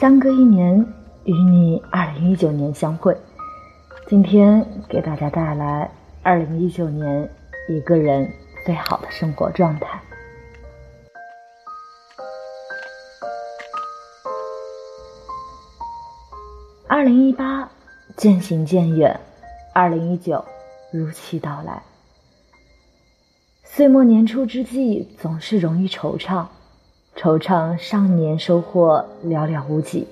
相隔一年，与你二零一九年相会。今天给大家带来二零一九年一个人最好的生活状态。二零一八渐行渐远，二零一九如期到来。岁末年初之际，总是容易惆怅，惆怅上年收获寥寥无几，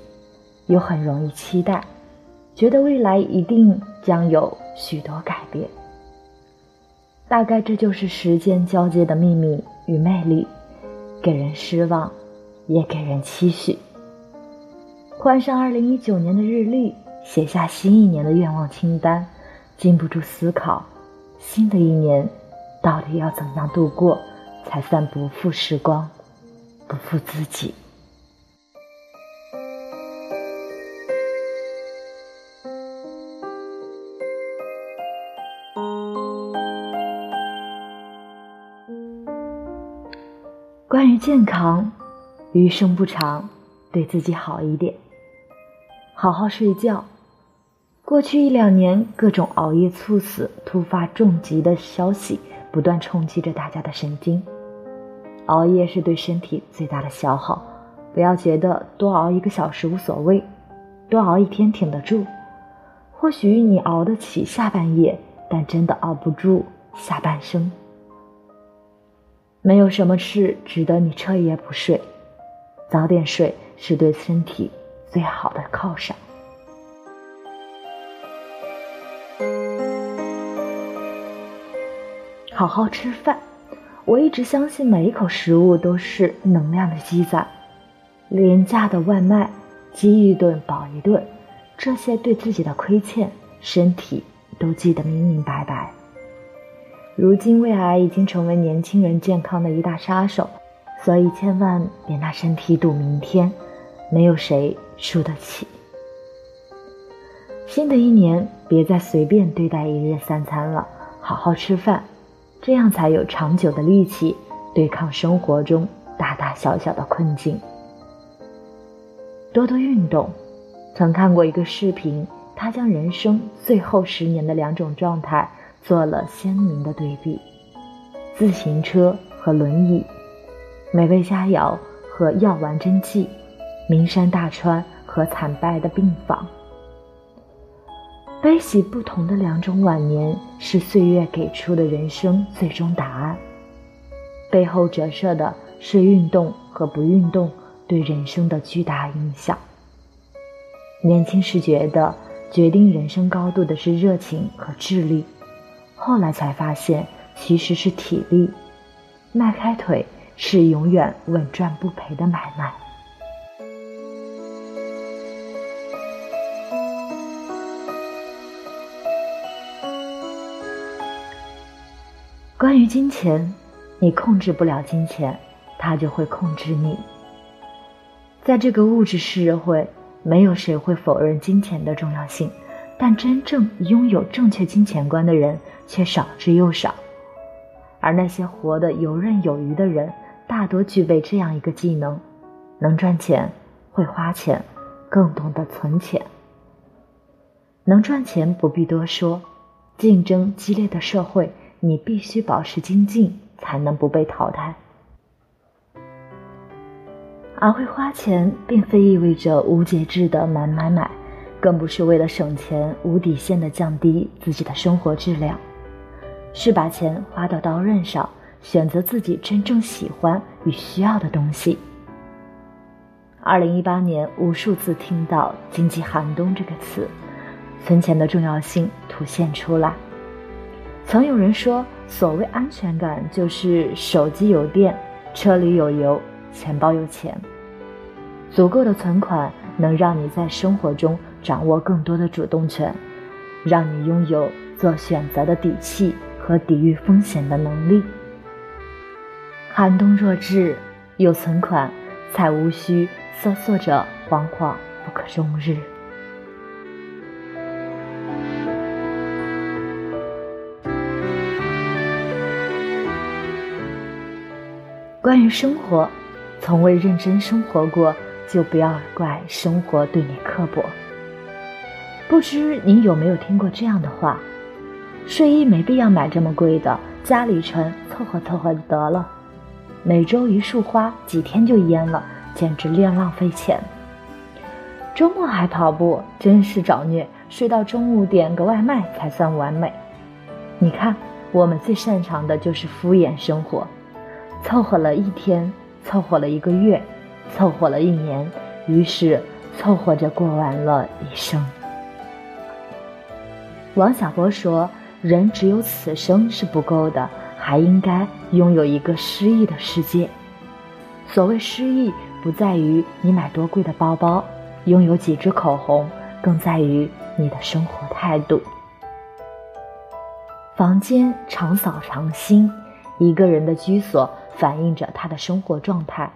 又很容易期待。觉得未来一定将有许多改变，大概这就是时间交接的秘密与魅力，给人失望，也给人期许。换上二零一九年的日历，写下新一年的愿望清单，禁不住思考：新的一年到底要怎样度过，才算不负时光，不负自己？关于健康，余生不长，对自己好一点，好好睡觉。过去一两年，各种熬夜猝死、突发重疾的消息不断冲击着大家的神经。熬夜是对身体最大的消耗，不要觉得多熬一个小时无所谓，多熬一天挺得住。或许你熬得起下半夜，但真的熬不住下半生。没有什么事值得你彻夜不睡，早点睡是对身体最好的犒赏。好好吃饭，我一直相信每一口食物都是能量的积攒。廉价的外卖，饥一顿饱一顿，这些对自己的亏欠，身体都记得明明白白。如今胃癌已经成为年轻人健康的一大杀手，所以千万别拿身体赌明天，没有谁输得起。新的一年，别再随便对待一日三餐了，好好吃饭，这样才有长久的力气对抗生活中大大小小的困境。多多运动，曾看过一个视频，他将人生最后十年的两种状态。做了鲜明的对比：自行车和轮椅，美味佳肴和药丸针剂，名山大川和惨败的病房。悲喜不同的两种晚年，是岁月给出的人生最终答案。背后折射的是运动和不运动对人生的巨大影响。年轻时觉得决定人生高度的是热情和智力。后来才发现，其实是体力。迈开腿是永远稳赚不赔的买卖。关于金钱，你控制不了金钱，它就会控制你。在这个物质社会，没有谁会否认金钱的重要性。但真正拥有正确金钱观的人却少之又少，而那些活得游刃有余的人，大多具备这样一个技能：能赚钱，会花钱，更懂得存钱。能赚钱不必多说，竞争激烈的社会，你必须保持精进，才能不被淘汰。而会花钱，并非意味着无节制的买买买。更不是为了省钱无底线的降低自己的生活质量，是把钱花到刀刃上，选择自己真正喜欢与需要的东西。二零一八年，无数次听到“经济寒冬”这个词，存钱的重要性凸显出来。曾有人说，所谓安全感就是手机有电，车里有油，钱包有钱。足够的存款能让你在生活中。掌握更多的主动权，让你拥有做选择的底气和抵御风险的能力。寒冬若至，有存款，才无需瑟缩着惶惶不可终日。关于生活，从未认真生活过，就不要怪生活对你刻薄。不知你有没有听过这样的话：睡衣没必要买这么贵的，家里穿凑合凑合得了。每周一束花，几天就蔫了，简直练浪费钱。周末还跑步，真是找虐。睡到中午点个外卖才算完美。你看，我们最擅长的就是敷衍生活，凑合了一天，凑合了一个月，凑合了一年，于是凑合着过完了一生。王小波说：“人只有此生是不够的，还应该拥有一个诗意的世界。所谓诗意，不在于你买多贵的包包，拥有几支口红，更在于你的生活态度。房间常扫常新，一个人的居所反映着他的生活状态。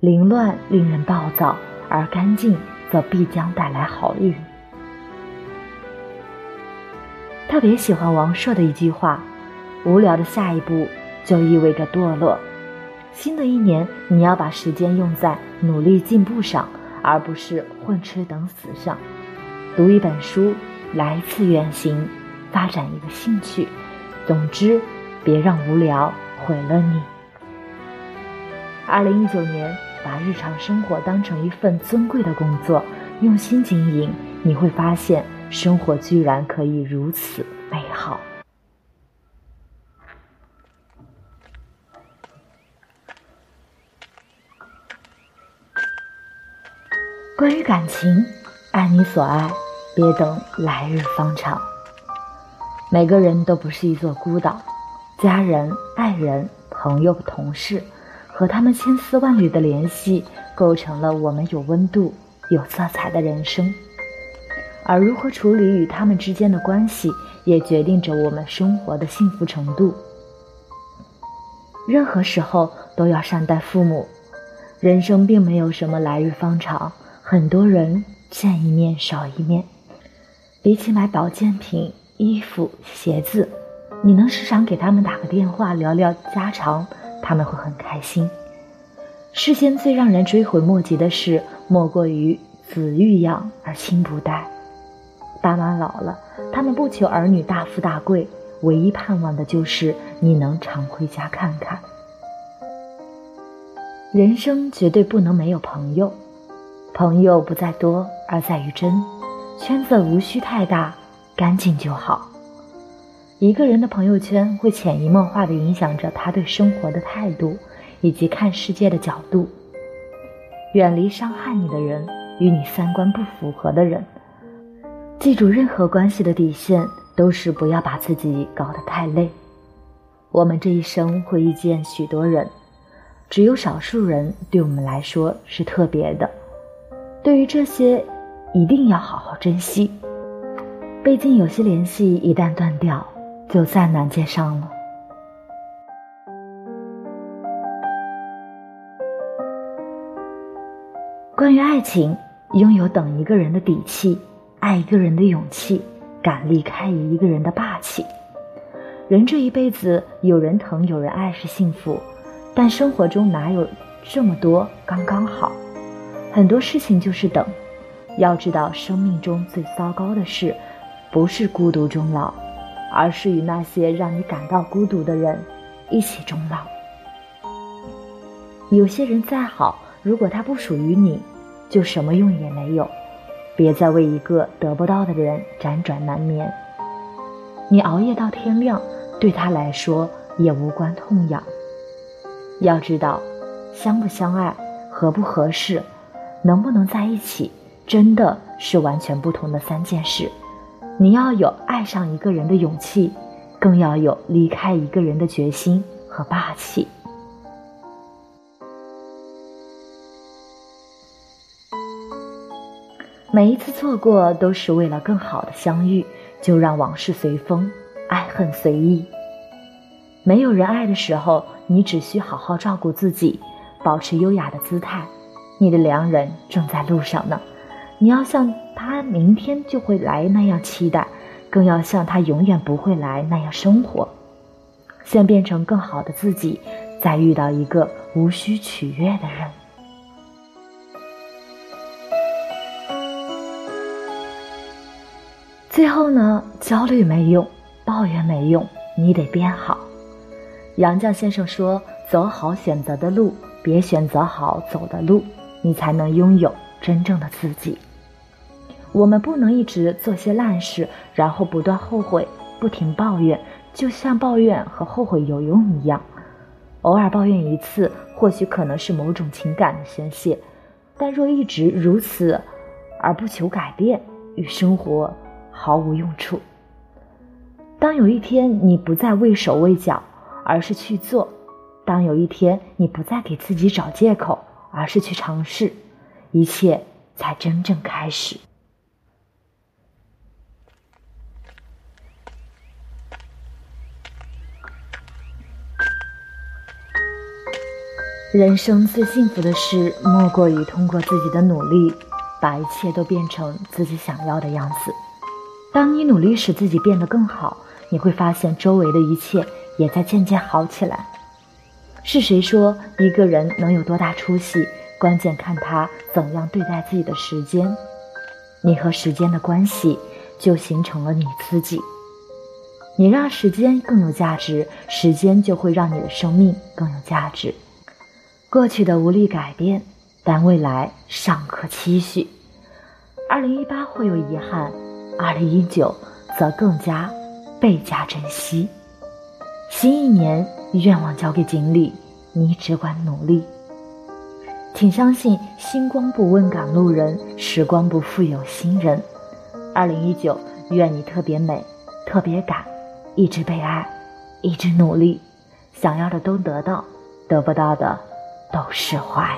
凌乱令人暴躁，而干净则必将带来好运。”特别喜欢王朔的一句话：“无聊的下一步就意味着堕落。”新的一年，你要把时间用在努力进步上，而不是混吃等死上。读一本书，来一次远行，发展一个兴趣，总之，别让无聊毁了你。二零一九年，把日常生活当成一份尊贵的工作，用心经营，你会发现。生活居然可以如此美好。关于感情，爱你所爱，别等来日方长。每个人都不是一座孤岛，家人、爱人、朋友、同事，和他们千丝万缕的联系，构成了我们有温度、有色彩的人生。而如何处理与他们之间的关系，也决定着我们生活的幸福程度。任何时候都要善待父母。人生并没有什么来日方长，很多人见一面少一面。比起买保健品、衣服、鞋子，你能时常给他们打个电话聊聊家常，他们会很开心。世间最让人追悔莫及的事，莫过于子欲养而亲不待。爸妈老了，他们不求儿女大富大贵，唯一盼望的就是你能常回家看看。人生绝对不能没有朋友，朋友不在多，而在于真。圈子无需太大，干净就好。一个人的朋友圈会潜移默化地影响着他对生活的态度以及看世界的角度。远离伤害你的人，与你三观不符合的人。记住，任何关系的底线都是不要把自己搞得太累。我们这一生会遇见许多人，只有少数人对我们来说是特别的。对于这些，一定要好好珍惜。毕竟有些联系一旦断掉，就再难接上了。关于爱情，拥有等一个人的底气。爱一个人的勇气，敢离开一个人的霸气。人这一辈子，有人疼，有人爱是幸福，但生活中哪有这么多刚刚好？很多事情就是等。要知道，生命中最糟糕的事，不是孤独终老，而是与那些让你感到孤独的人一起终老。有些人再好，如果他不属于你，就什么用也没有。别再为一个得不到的人辗转难眠。你熬夜到天亮，对他来说也无关痛痒。要知道，相不相爱、合不合适、能不能在一起，真的是完全不同的三件事。你要有爱上一个人的勇气，更要有离开一个人的决心和霸气。每一次错过都是为了更好的相遇，就让往事随风，爱恨随意。没有人爱的时候，你只需好好照顾自己，保持优雅的姿态。你的良人正在路上呢，你要像他明天就会来那样期待更要像他永远不会来那样生活。先变成更好的自己再遇到一个无需取悦的人。最后呢焦虑没用抱怨没用你得变好。杨绛先生说走好选择的路别选择好走的路你才能拥有真正的自己。我们不能一直做些烂事，然后不断后悔，不停抱怨，就像抱怨和后悔有用一样。偶尔抱怨一次，或许可能是某种情感的宣泄，但若一直如此而不求改变，与生活毫无用处。当有一天你不再畏手畏脚，而是去做；当有一天你不再给自己找借口，而是去尝试，一切才真正开始。人生最幸福的事，莫过于通过自己的努力，把一切都变成自己想要的样子。当你努力使自己变得更好，你会发现周围的一切也在渐渐好起来。是谁说一个人能有多大出息？关键看他怎样对待自己的时间。你和时间的关系，就形成了你自己。你让时间更有价值，时间就会让你的生命更有价值。过去的无力改变，但未来尚可期许。二零一八会有遗憾，二零一九则更加倍加珍惜。新一年，愿望交给锦鲤，你只管努力。请相信，星光不问赶路人，时光不负有心人。二零一九，愿你特别美，特别敢，一直被爱，一直努力，想要的都得到，得不到的。都释怀。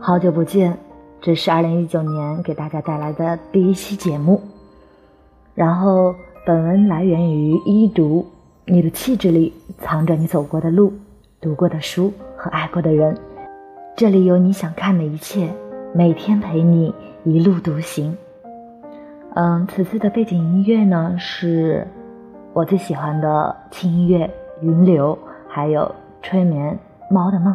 好久不见，这是二零一九年给大家带来的第一期节目。然后，本文来源于一读，你的气质里藏着你走过的路、读过的书和爱过的人。这里有你想看的一切，每天陪你一路独行。嗯，此次的背景音乐呢，是我最喜欢的轻音乐《云流》，还有《催眠猫的梦》。